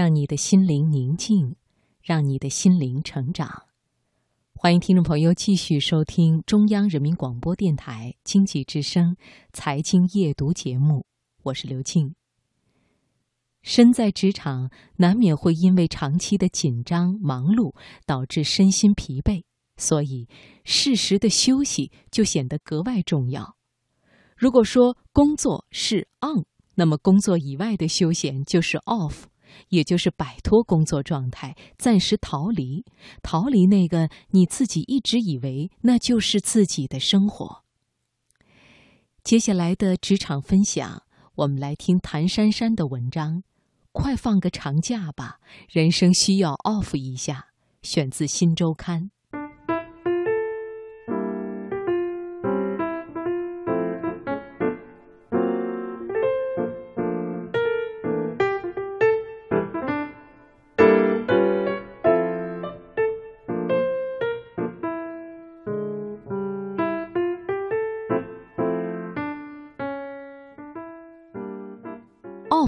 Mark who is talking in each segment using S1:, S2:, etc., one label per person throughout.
S1: 让你的心灵宁静，让你的心灵成长。欢迎听众朋友继续收听中央人民广播电台经济之声《财经夜读》节目，我是刘静。身在职场，难免会因为长期的紧张忙碌，导致身心疲惫，所以适时的休息就显得格外重要。如果说工作是 on，那么工作以外的休闲就是 off，也就是摆脱工作状态，暂时逃离，逃离那个你自己一直以为那就是自己的生活。接下来的职场分享，我们来听谭珊珊的文章。快放个长假吧，人生需要 off 一下。选自《新周刊》。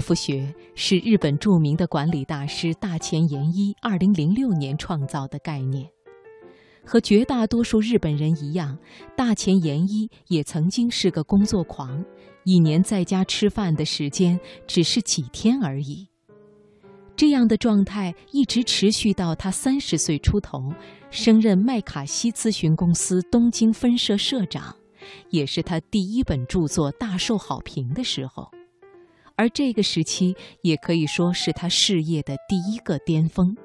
S1: Off 学是日本著名的管理大师大前研一二零零六年创造的概念。和绝大多数日本人一样，大前研一也曾经是个工作狂，一年在家吃饭的时间只是几天而已。这样的状态一直持续到他三十岁出头，升任麦卡锡咨询公司东京分社社长，也是他第一本著作大受好评的时候。而这个时期也可以说是他事业的第一个巅峰。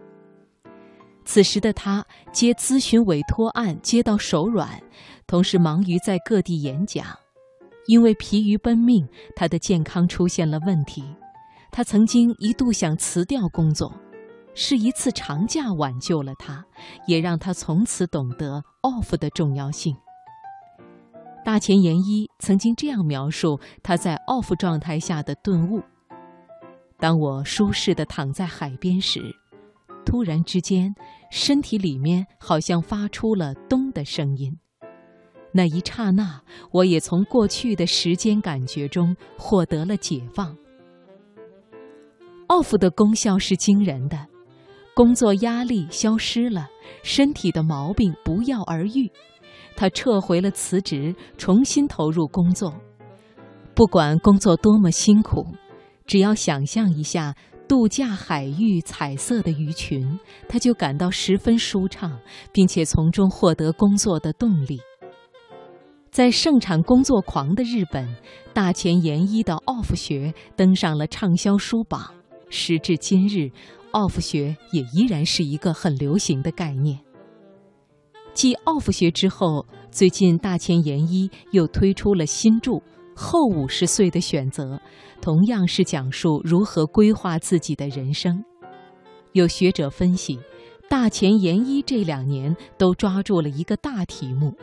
S1: 此时的他接咨询委托案接到手软，同时忙于在各地演讲。因为疲于奔命，他的健康出现了问题。他曾经一度想辞掉工作，是一次长假挽救了他，也让他从此懂得 off 的重要性。大前研一曾经这样描述他在 off 状态下的顿悟：当我舒适地躺在海边时，突然之间，身体里面好像发出了“咚”的声音。那一刹那，我也从过去的时间感觉中获得了解放。off 的功效是惊人的，工作压力消失了，身体的毛病不药而愈。他撤回了辞职，重新投入工作。不管工作多么辛苦，只要想象一下度假海域彩色的鱼群，他就感到十分舒畅，并且从中获得工作的动力。在盛产工作狂的日本，大前研一的 off 学登上了畅销书榜。时至今日，off 学也依然是一个很流行的概念。继 off 学之后，最近大前研一又推出了新著《后五十岁的选择》，同样是讲述如何规划自己的人生。有学者分析，大前研一这两年都抓住了一个大题目，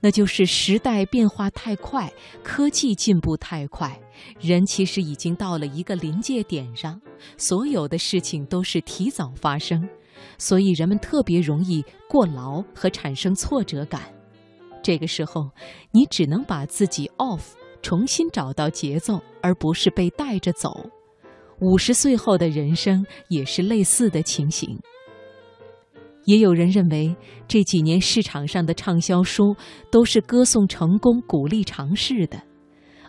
S1: 那就是时代变化太快，科技进步太快，人其实已经到了一个临界点上，所有的事情都是提早发生。所以人们特别容易过劳和产生挫折感，这个时候你只能把自己 off，重新找到节奏，而不是被带着走。五十岁后的人生也是类似的情形。也有人认为这几年市场上的畅销书都是歌颂成功、鼓励尝试的。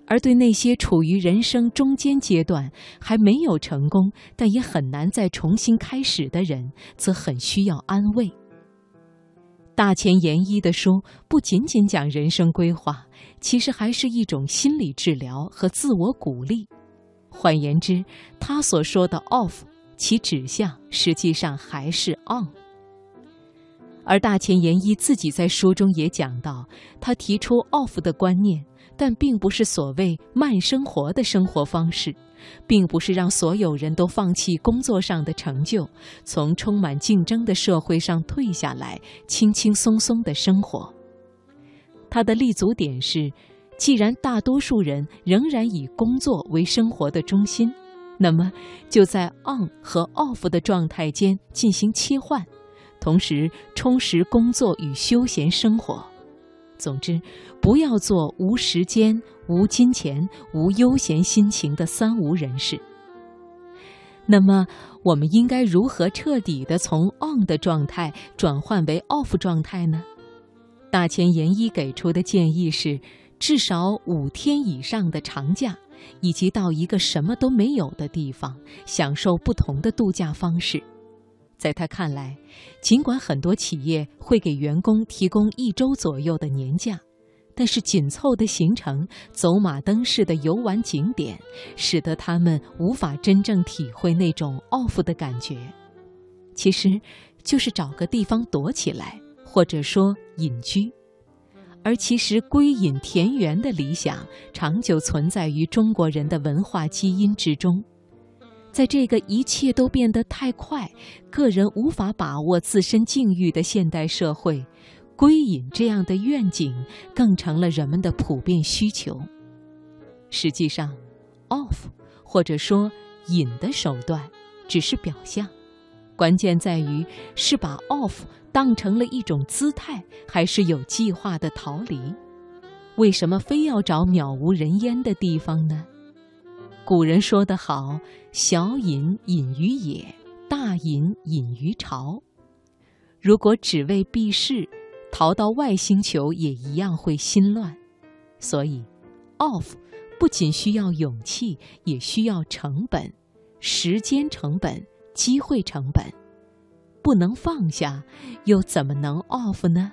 S1: 而对那些处于人生中间阶段还没有成功，但也很难再重新开始的人，则很需要安慰。大前研一的书不仅仅讲人生规划，其实还是一种心理治疗和自我鼓励。换言之，他所说的 “off”，其指向实际上还是 “on”。而大前研一自己在书中也讲到，他提出 “off” 的观念。但并不是所谓慢生活的生活方式，并不是让所有人都放弃工作上的成就，从充满竞争的社会上退下来，轻轻松松的生活。他的立足点是，既然大多数人仍然以工作为生活的中心，那么就在 on 和 off 的状态间进行切换，同时充实工作与休闲生活。总之，不要做无时间、无金钱、无悠闲心情的三无人士。那么，我们应该如何彻底的从 on 的状态转换为 off 状态呢？大前研一给出的建议是，至少五天以上的长假，以及到一个什么都没有的地方，享受不同的度假方式。在他看来，尽管很多企业会给员工提供一周左右的年假。但是紧凑的行程、走马灯式的游玩景点，使得他们无法真正体会那种 off 的感觉。其实，就是找个地方躲起来，或者说隐居。而其实归隐田园的理想，长久存在于中国人的文化基因之中。在这个一切都变得太快、个人无法把握自身境遇的现代社会。归隐这样的愿景，更成了人们的普遍需求。实际上，off 或者说隐的手段只是表象，关键在于是把 off 当成了一种姿态，还是有计划的逃离。为什么非要找渺无人烟的地方呢？古人说得好：“小隐隐于野，大隐隐于朝。”如果只为避世，逃到外星球也一样会心乱，所以，off 不仅需要勇气，也需要成本，时间成本、机会成本，不能放下，又怎么能 off 呢？